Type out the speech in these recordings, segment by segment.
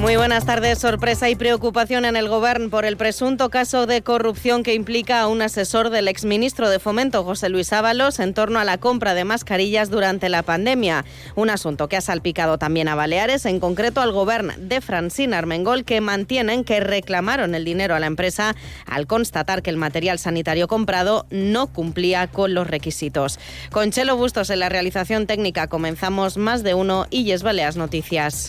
Muy buenas tardes. Sorpresa y preocupación en el Gobierno por el presunto caso de corrupción que implica a un asesor del exministro de Fomento, José Luis Ábalos, en torno a la compra de mascarillas durante la pandemia. Un asunto que ha salpicado también a Baleares, en concreto al Gobierno de Francina Armengol, que mantienen que reclamaron el dinero a la empresa al constatar que el material sanitario comprado no cumplía con los requisitos. Con Chelo Bustos en la realización técnica comenzamos más de uno y Yes Baleas Noticias.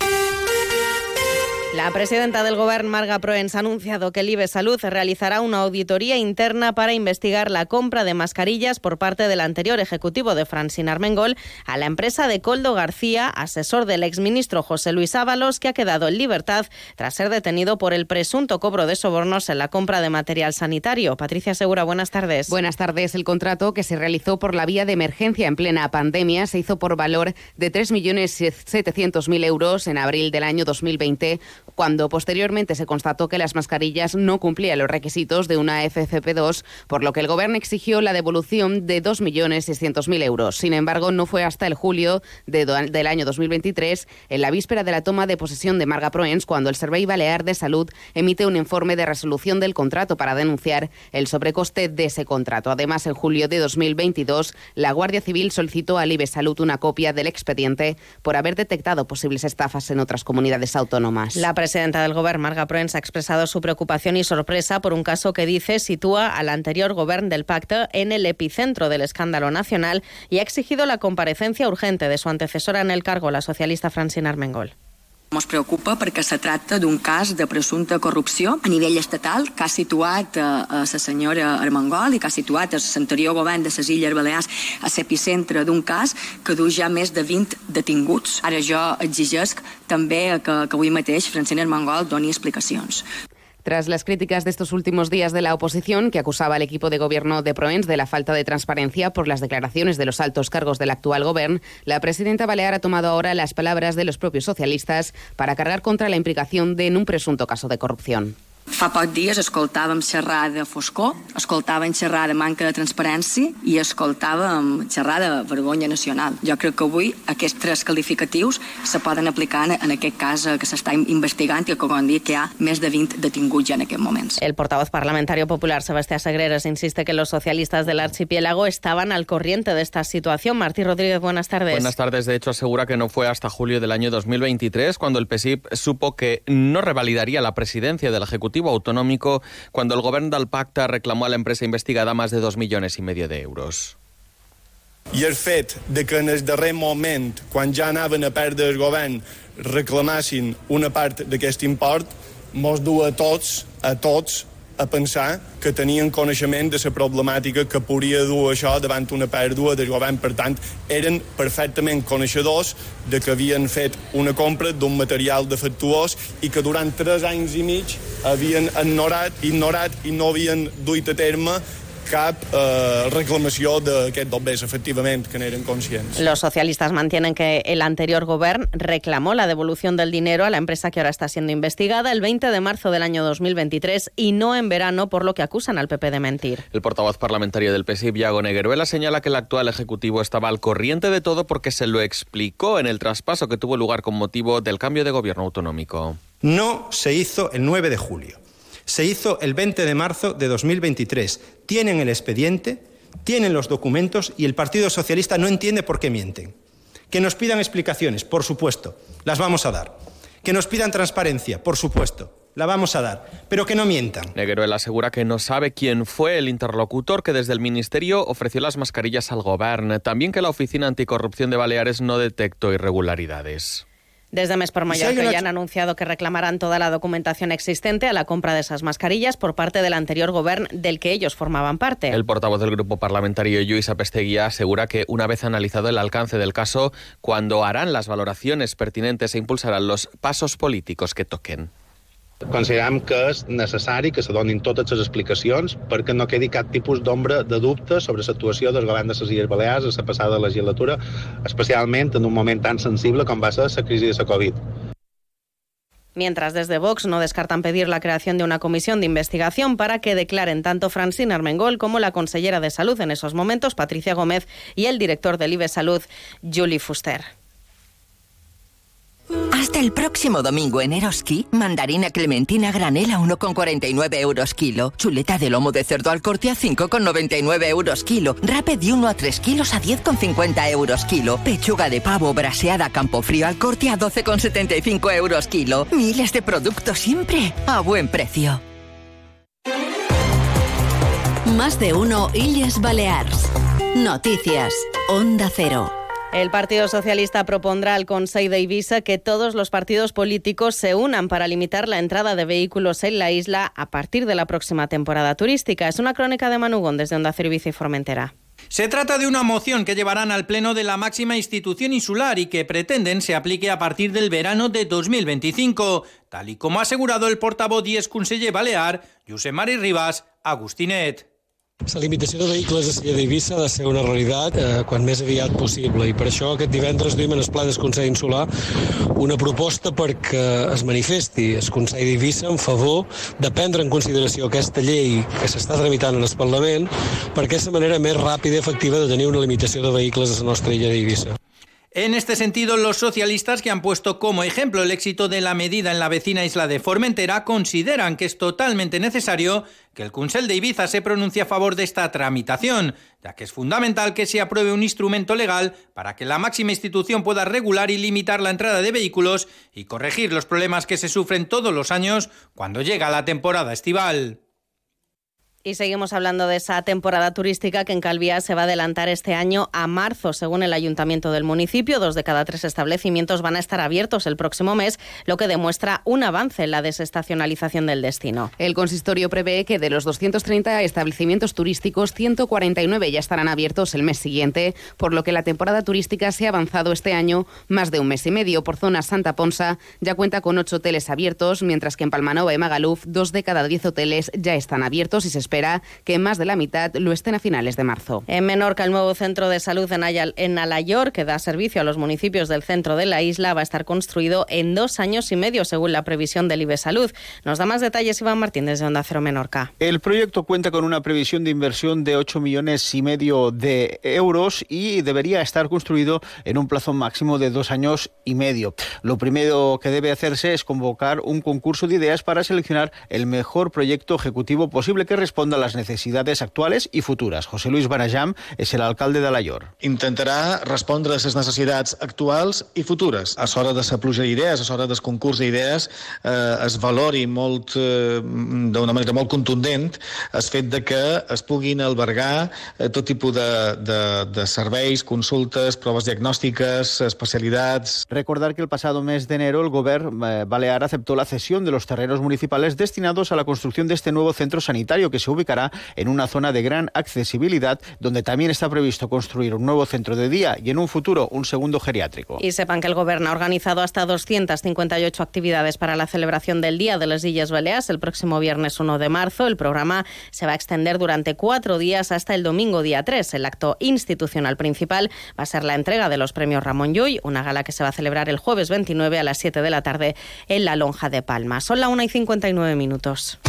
La presidenta del Gobierno, Marga Proens, ha anunciado que el IBE Salud realizará una auditoría interna para investigar la compra de mascarillas por parte del anterior ejecutivo de Francine Armengol a la empresa de Coldo García, asesor del exministro José Luis Ábalos, que ha quedado en libertad tras ser detenido por el presunto cobro de sobornos en la compra de material sanitario. Patricia Segura, buenas tardes. Buenas tardes. El contrato que se realizó por la vía de emergencia en plena pandemia se hizo por valor de 3.700.000 euros en abril del año 2020 cuando posteriormente se constató que las mascarillas no cumplían los requisitos de una FFP2, por lo que el Gobierno exigió la devolución de 2.600.000 euros. Sin embargo, no fue hasta el julio del año 2023, en la víspera de la toma de posesión de Marga Proens, cuando el Servei Balear de Salud emite un informe de resolución del contrato para denunciar el sobrecoste de ese contrato. Además, en julio de 2022, la Guardia Civil solicitó al IBE Salud una copia del expediente por haber detectado posibles estafas en otras comunidades autónomas. La presidenta del Gobierno, Marga Proens, ha expresado su preocupación y sorpresa por un caso que dice sitúa al anterior Gobierno del Pacto en el epicentro del escándalo nacional y ha exigido la comparecencia urgente de su antecesora en el cargo, la socialista Francina Armengol. Ens preocupa perquè se tracta d'un cas de presumpta corrupció a nivell estatal que ha situat a, a la senyora Armengol i que ha situat l'anterior govern de les Illes Balears a l'epicentre d'un cas que du ja més de 20 detinguts. Ara jo exigesc també que, que avui mateix Francina Armengol doni explicacions. Tras las críticas de estos últimos días de la oposición, que acusaba al equipo de gobierno de Proens de la falta de transparencia por las declaraciones de los altos cargos del actual gobierno, la presidenta Balear ha tomado ahora las palabras de los propios socialistas para cargar contra la implicación de en un presunto caso de corrupción. Fa poc dies escoltàvem xerrar de foscor, escoltàvem xerrar de manca de transparència i escoltàvem xerrar de vergonya nacional. Jo crec que avui aquests tres qualificatius se poden aplicar en aquest cas que s'està investigant i que, com dit, que hi ha més de 20 detinguts ja en aquests moments. El portavoz parlamentario popular Sebastián Sagreras insiste que los socialistas del archipiélago estaban al corriente de esta situación. Martí Rodríguez, buenas tardes. Buenas tardes. De hecho, asegura que no fue hasta julio del año 2023 cuando el PSIP supo que no revalidaría la presidencia del Ejecutivo autonómico cuando el gobierno del Pacta reclamó a la empresa investigada más de dos millones y medio de euros. I el fet de que en el darrer moment, quan ja anaven a perdre el govern, reclamassin una part d'aquest import, mos du a tots, a tots, a pensar que tenien coneixement de la problemàtica que podria dur això davant una pèrdua del govern. Per tant, eren perfectament coneixedors de que havien fet una compra d'un material defectuós i que durant tres anys i mig havien ignorat, ignorat i no havien duit a terme cap eh, reclamació d'aquests bombers, efectivament, que n'eren conscients. Los socialistas mantienen que el anterior gobierno reclamó la devolución del dinero a la empresa que ahora está siendo investigada el 20 de marzo del año 2023 y no en verano, por lo que acusan al PP de mentir. El portavoz parlamentario del PSIB, Iago Negueruela, señala que el actual Ejecutivo estaba al corriente de todo porque se lo explicó en el traspaso que tuvo lugar con motivo del cambio de gobierno autonómico. No se hizo el 9 de julio. Se hizo el 20 de marzo de 2023. Tienen el expediente, tienen los documentos y el Partido Socialista no entiende por qué mienten. Que nos pidan explicaciones, por supuesto, las vamos a dar. Que nos pidan transparencia, por supuesto, la vamos a dar, pero que no mientan. Negueruela asegura que no sabe quién fue el interlocutor que desde el Ministerio ofreció las mascarillas al Gobierno, también que la Oficina Anticorrupción de Baleares no detectó irregularidades. Desde Mes por Mallorca ya han anunciado que reclamarán toda la documentación existente a la compra de esas mascarillas por parte del anterior gobierno del que ellos formaban parte. El portavoz del grupo parlamentario Luis Apesteguía asegura que una vez analizado el alcance del caso, cuando harán las valoraciones pertinentes e impulsarán los pasos políticos que toquen. Considerem que és necessari que se donin totes les explicacions perquè no quedi cap tipus d'ombra de dubte sobre l'actuació del govern de les Illes Balears a la passada legislatura, especialment en un moment tan sensible com va ser la crisi de la Covid. Mientras desde Vox no descartan pedir la creación de una comisión de investigación para que declaren tanto Francine Armengol como la consellera de Salud en esos momentos, Patricia Gómez, y el director del IBE Salud, Julie Fuster. Hasta el próximo domingo en Eroski, mandarina clementina granela 1,49 euros kilo, chuleta de lomo de cerdo al corte a 5,99 euros kilo, rape de 1 a 3 kilos a 10,50 euros kilo, pechuga de pavo braseada campo frío al corte a 12,75 euros kilo. Miles de productos siempre a buen precio. Más de uno Illes Balears. Noticias. Onda Cero. El Partido Socialista propondrá al Consejo de Ibiza que todos los partidos políticos se unan para limitar la entrada de vehículos en la isla a partir de la próxima temporada turística. Es una crónica de Manugón desde Onda Cero y Formentera. Se trata de una moción que llevarán al Pleno de la máxima institución insular y que pretenden se aplique a partir del verano de 2025, tal y como ha asegurado el portavoz y conseller balear, Josep Mari Ribas, Agustinet. La limitació de vehicles a Silla d'Eivissa ha de ser una realitat eh, quan més aviat possible i per això aquest divendres duim en el Pla del Consell Insular una proposta perquè es manifesti el Consell d'Eivissa en favor de prendre en consideració aquesta llei que s'està tramitant en el Parlament perquè és la manera més ràpida i efectiva de tenir una limitació de vehicles a la nostra illa d'Eivissa. En este sentido, los socialistas que han puesto como ejemplo el éxito de la medida en la vecina isla de Formentera consideran que es totalmente necesario que el Consell de Ibiza se pronuncie a favor de esta tramitación, ya que es fundamental que se apruebe un instrumento legal para que la máxima institución pueda regular y limitar la entrada de vehículos y corregir los problemas que se sufren todos los años cuando llega la temporada estival. Y seguimos hablando de esa temporada turística que en Calvía se va a adelantar este año a marzo, según el ayuntamiento del municipio. Dos de cada tres establecimientos van a estar abiertos el próximo mes, lo que demuestra un avance en la desestacionalización del destino. El consistorio prevé que de los 230 establecimientos turísticos, 149 ya estarán abiertos el mes siguiente, por lo que la temporada turística se ha avanzado este año más de un mes y medio. Por zona Santa Ponsa ya cuenta con ocho hoteles abiertos, mientras que en Palmanova y Magaluf dos de cada diez hoteles ya están abiertos y se espera que más de la mitad lo estén a finales de marzo. En Menorca, el nuevo centro de salud en, Ayal, en Alayor, que da servicio a los municipios del centro de la isla, va a estar construido en dos años y medio, según la previsión del IBE Salud. Nos da más detalles Iván Martín desde Onda Cero Menorca. El proyecto cuenta con una previsión de inversión de 8 millones y medio de euros y debería estar construido en un plazo máximo de dos años y medio. Lo primero que debe hacerse es convocar un concurso de ideas para seleccionar el mejor proyecto ejecutivo posible que responda a las necesidades actuales y futuras. José Luis Barajam és el alcalde de Layor. Intentarà respondre a les necessitats actuals i futures. A l'hora de la pluja d'idees, a l'hora del concurs d'idees, eh, es valori molt, eh, d'una manera molt contundent el fet de que es puguin albergar eh, tot tipus de, de, de serveis, consultes, proves diagnòstiques, especialidades. Recordar que el pasado mes de enero el gobierno eh, balear aceptó la cesión de los terrenos municipales destinados a la construcción de este nuevo centro sanitario que se ubicará en una zona de gran accesibilidad donde también está previsto construir un nuevo centro de día y en un futuro un segundo geriátrico. Y sepan que el Gobierno ha organizado hasta 258 actividades para la celebración del Día de las Illes Baleares el próximo viernes 1 de marzo. El programa se va a extender durante cuatro días hasta el domingo día 3. El acto institucional principal va a ser la entrega de los premios Ramón Llull, una gala que se va a celebrar el jueves 29 a las 7 de la tarde en la Lonja de Palma. Son la 1 y 59 minutos.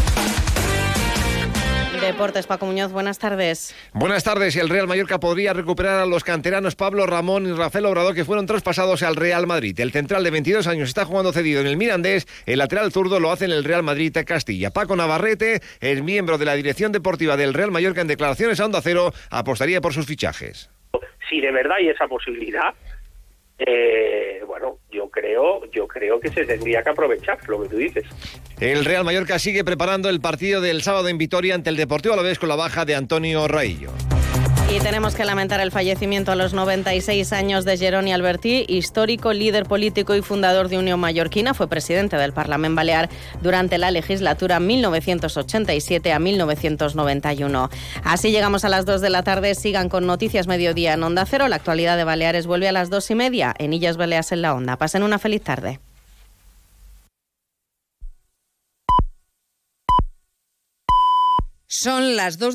Deportes, Paco Muñoz, buenas tardes. Buenas tardes. El Real Mallorca podría recuperar a los canteranos Pablo Ramón y Rafael Obrador que fueron traspasados al Real Madrid. El central de 22 años está jugando cedido en el Mirandés. El lateral zurdo lo hace en el Real Madrid Castilla. Paco Navarrete, el miembro de la dirección deportiva del Real Mallorca en declaraciones a Onda Cero, apostaría por sus fichajes. Si de verdad hay esa posibilidad, eh, bueno, yo creo, yo creo que se tendría que aprovechar lo que tú dices. El Real Mallorca sigue preparando el partido del sábado en Vitoria ante el Deportivo Alavés con la baja de Antonio Raillo. Y tenemos que lamentar el fallecimiento a los 96 años de Jeroni Albertí, histórico líder político y fundador de Unión Mallorquina. Fue presidente del Parlamento Balear durante la legislatura 1987 a 1991. Así llegamos a las 2 de la tarde. Sigan con Noticias Mediodía en Onda Cero. La actualidad de Baleares vuelve a las 2 y media en Illas Baleas en la Onda. Pasen una feliz tarde. Son las 2 de